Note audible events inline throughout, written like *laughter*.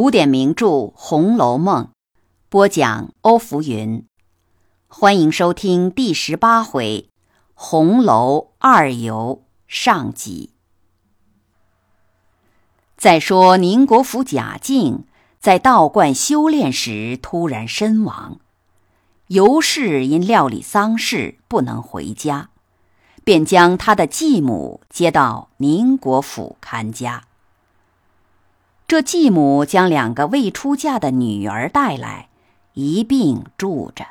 古典名著《红楼梦》，播讲欧福云。欢迎收听第十八回《红楼二游》上集。再说宁国府贾敬在道观修炼时突然身亡，尤氏因料理丧事不能回家，便将他的继母接到宁国府看家。这继母将两个未出嫁的女儿带来，一并住着。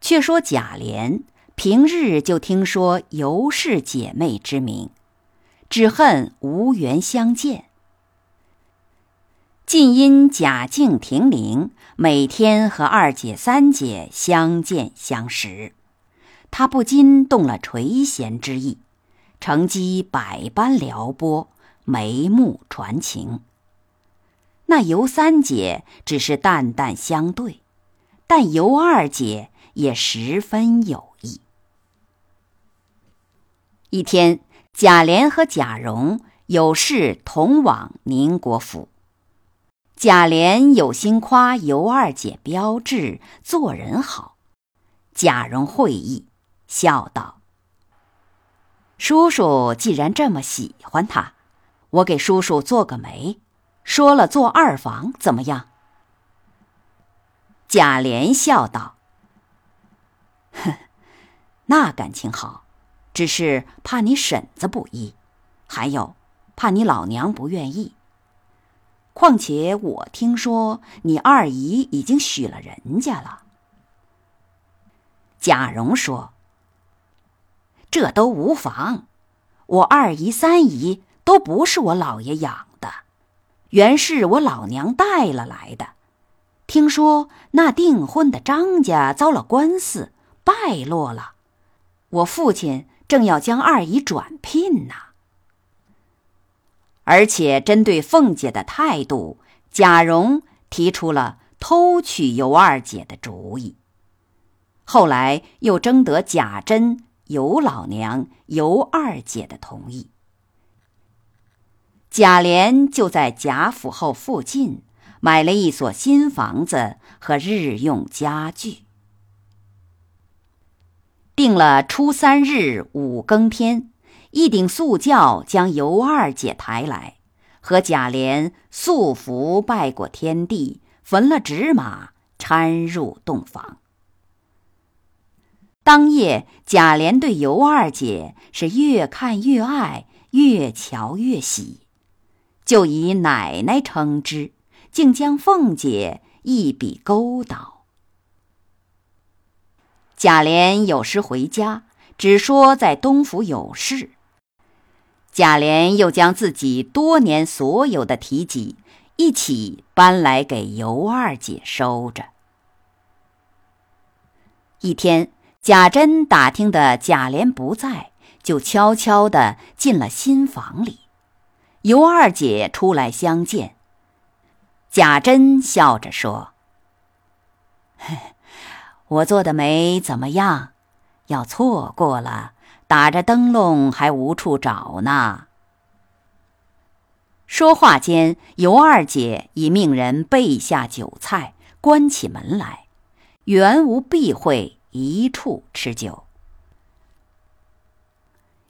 却说贾琏平日就听说尤氏姐妹之名，只恨无缘相见。近因贾敬停灵，每天和二姐、三姐相见相识，他不禁动了垂涎之意，乘机百般撩拨。眉目传情，那尤三姐只是淡淡相对，但尤二姐也十分有意。一天，贾琏和贾蓉有事同往宁国府，贾琏有心夸尤二姐标致，做人好。贾蓉会意，笑道：“叔叔既然这么喜欢她。”我给叔叔做个媒，说了做二房怎么样？贾琏笑道：“哼，那感情好，只是怕你婶子不依，还有怕你老娘不愿意。况且我听说你二姨已经许了人家了。”贾蓉说：“这都无妨，我二姨、三姨。”都不是我老爷养的，原是我老娘带了来的。听说那订婚的张家遭了官司，败落了，我父亲正要将二姨转聘呢。而且针对凤姐的态度，贾蓉提出了偷娶尤二姐的主意。后来又征得贾珍、尤老娘、尤二姐的同意。贾琏就在贾府后附近买了一所新房子和日用家具，定了初三日五更天，一顶素轿将尤二姐抬来，和贾琏素服拜过天地，焚了纸马，搀入洞房。当夜，贾琏对尤二姐是越看越爱，越瞧越喜。就以奶奶称之，竟将凤姐一笔勾倒。贾琏有时回家，只说在东府有事。贾琏又将自己多年所有的提己一起搬来给尤二姐收着。一天，贾珍打听的贾琏不在，就悄悄的进了新房里。尤二姐出来相见，贾珍笑着说：“ *laughs* 我做的媒怎么样？要错过了，打着灯笼还无处找呢。”说话间，尤二姐已命人备下酒菜，关起门来，原无避讳，一处吃酒。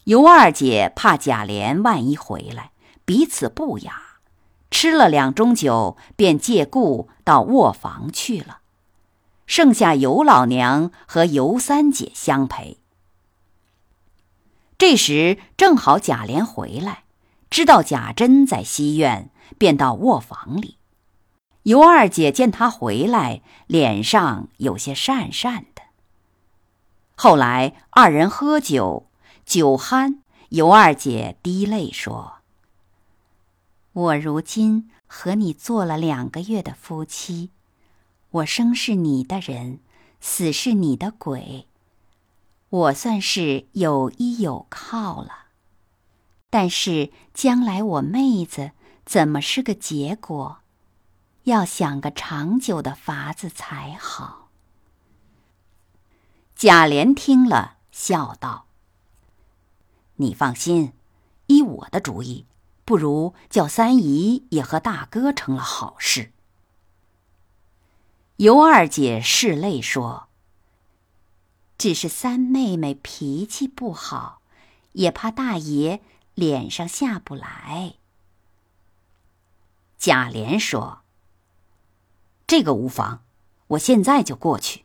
尤二姐怕贾琏万一回来。彼此不雅，吃了两盅酒，便借故到卧房去了，剩下尤老娘和尤三姐相陪。这时正好贾琏回来，知道贾珍在西院，便到卧房里。尤二姐见他回来，脸上有些讪讪的。后来二人喝酒，酒酣，尤二姐滴泪说。我如今和你做了两个月的夫妻，我生是你的人，死是你的鬼，我算是有依有靠了。但是将来我妹子怎么是个结果？要想个长久的法子才好。贾琏听了，笑道：“你放心，依我的主意。”不如叫三姨也和大哥成了好事。尤二姐拭泪说：“只是三妹妹脾气不好，也怕大爷脸上下不来。”贾琏说：“这个无妨，我现在就过去，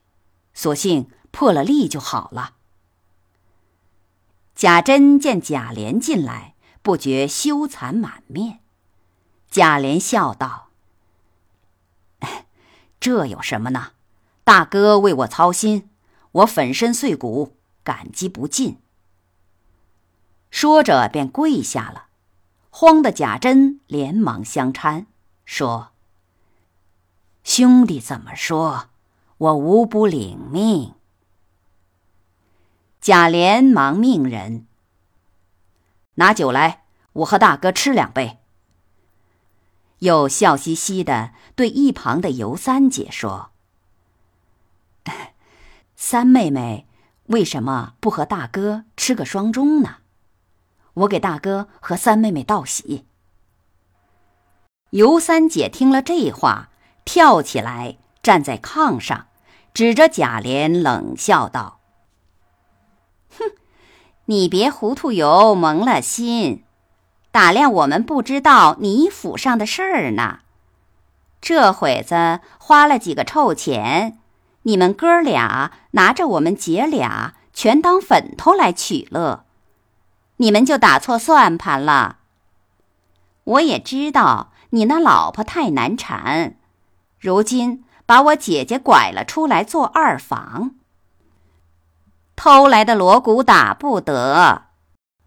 索性破了例就好了。”贾珍见贾琏进来，不觉羞惭满面。贾琏笑道。这有什么呢？大哥为我操心，我粉身碎骨，感激不尽。说着便跪下了，慌的贾珍连忙相搀，说：“兄弟怎么说，我无不领命。”贾琏忙命人拿酒来，我和大哥吃两杯。又笑嘻嘻的对一旁的尤三姐说：“三妹妹为什么不和大哥吃个双钟呢？我给大哥和三妹妹道喜。”尤三姐听了这话，跳起来站在炕上，指着贾琏冷笑道：“哼，你别糊涂油蒙了心。”打量我们不知道你府上的事儿呢，这会子花了几个臭钱，你们哥俩拿着我们姐俩全当粉头来取乐，你们就打错算盘了。我也知道你那老婆太难缠，如今把我姐姐拐了出来做二房，偷来的锣鼓打不得，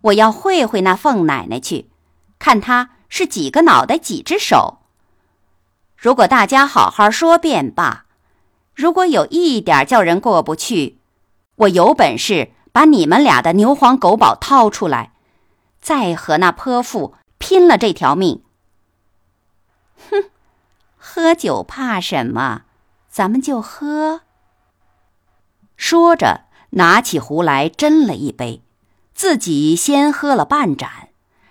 我要会会那凤奶奶去。看她是几个脑袋几只手。如果大家好好说便罢，如果有一点叫人过不去，我有本事把你们俩的牛黄狗宝掏出来，再和那泼妇拼了这条命。哼，喝酒怕什么？咱们就喝。说着，拿起壶来斟了一杯，自己先喝了半盏。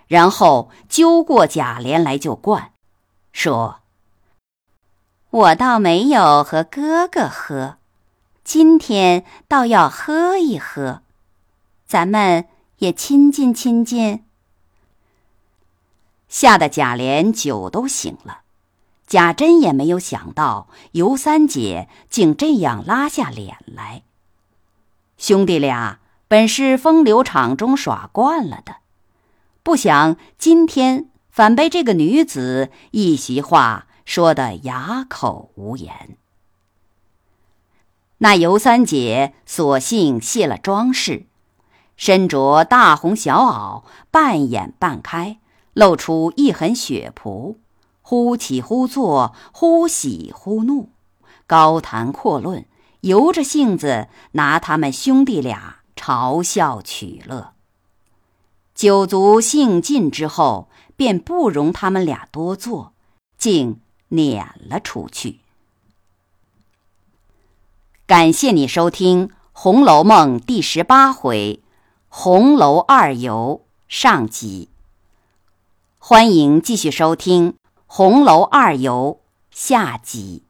然后揪过贾琏来就灌，说：“我倒没有和哥哥喝，今天倒要喝一喝，咱们也亲近亲近。”吓得贾琏酒都醒了，贾珍也没有想到尤三姐竟这样拉下脸来。兄弟俩本是风流场中耍惯了的。不想今天反被这个女子一席话说得哑口无言。那尤三姐索性卸了装饰，身着大红小袄，半掩半开，露出一痕血仆，忽起忽坐，忽喜忽怒，高谈阔论，由着性子拿他们兄弟俩嘲笑取乐。酒足兴尽之后，便不容他们俩多坐，竟撵了出去。感谢你收听《红楼梦》第十八回“红楼二游”上集。欢迎继续收听《红楼二游》下集。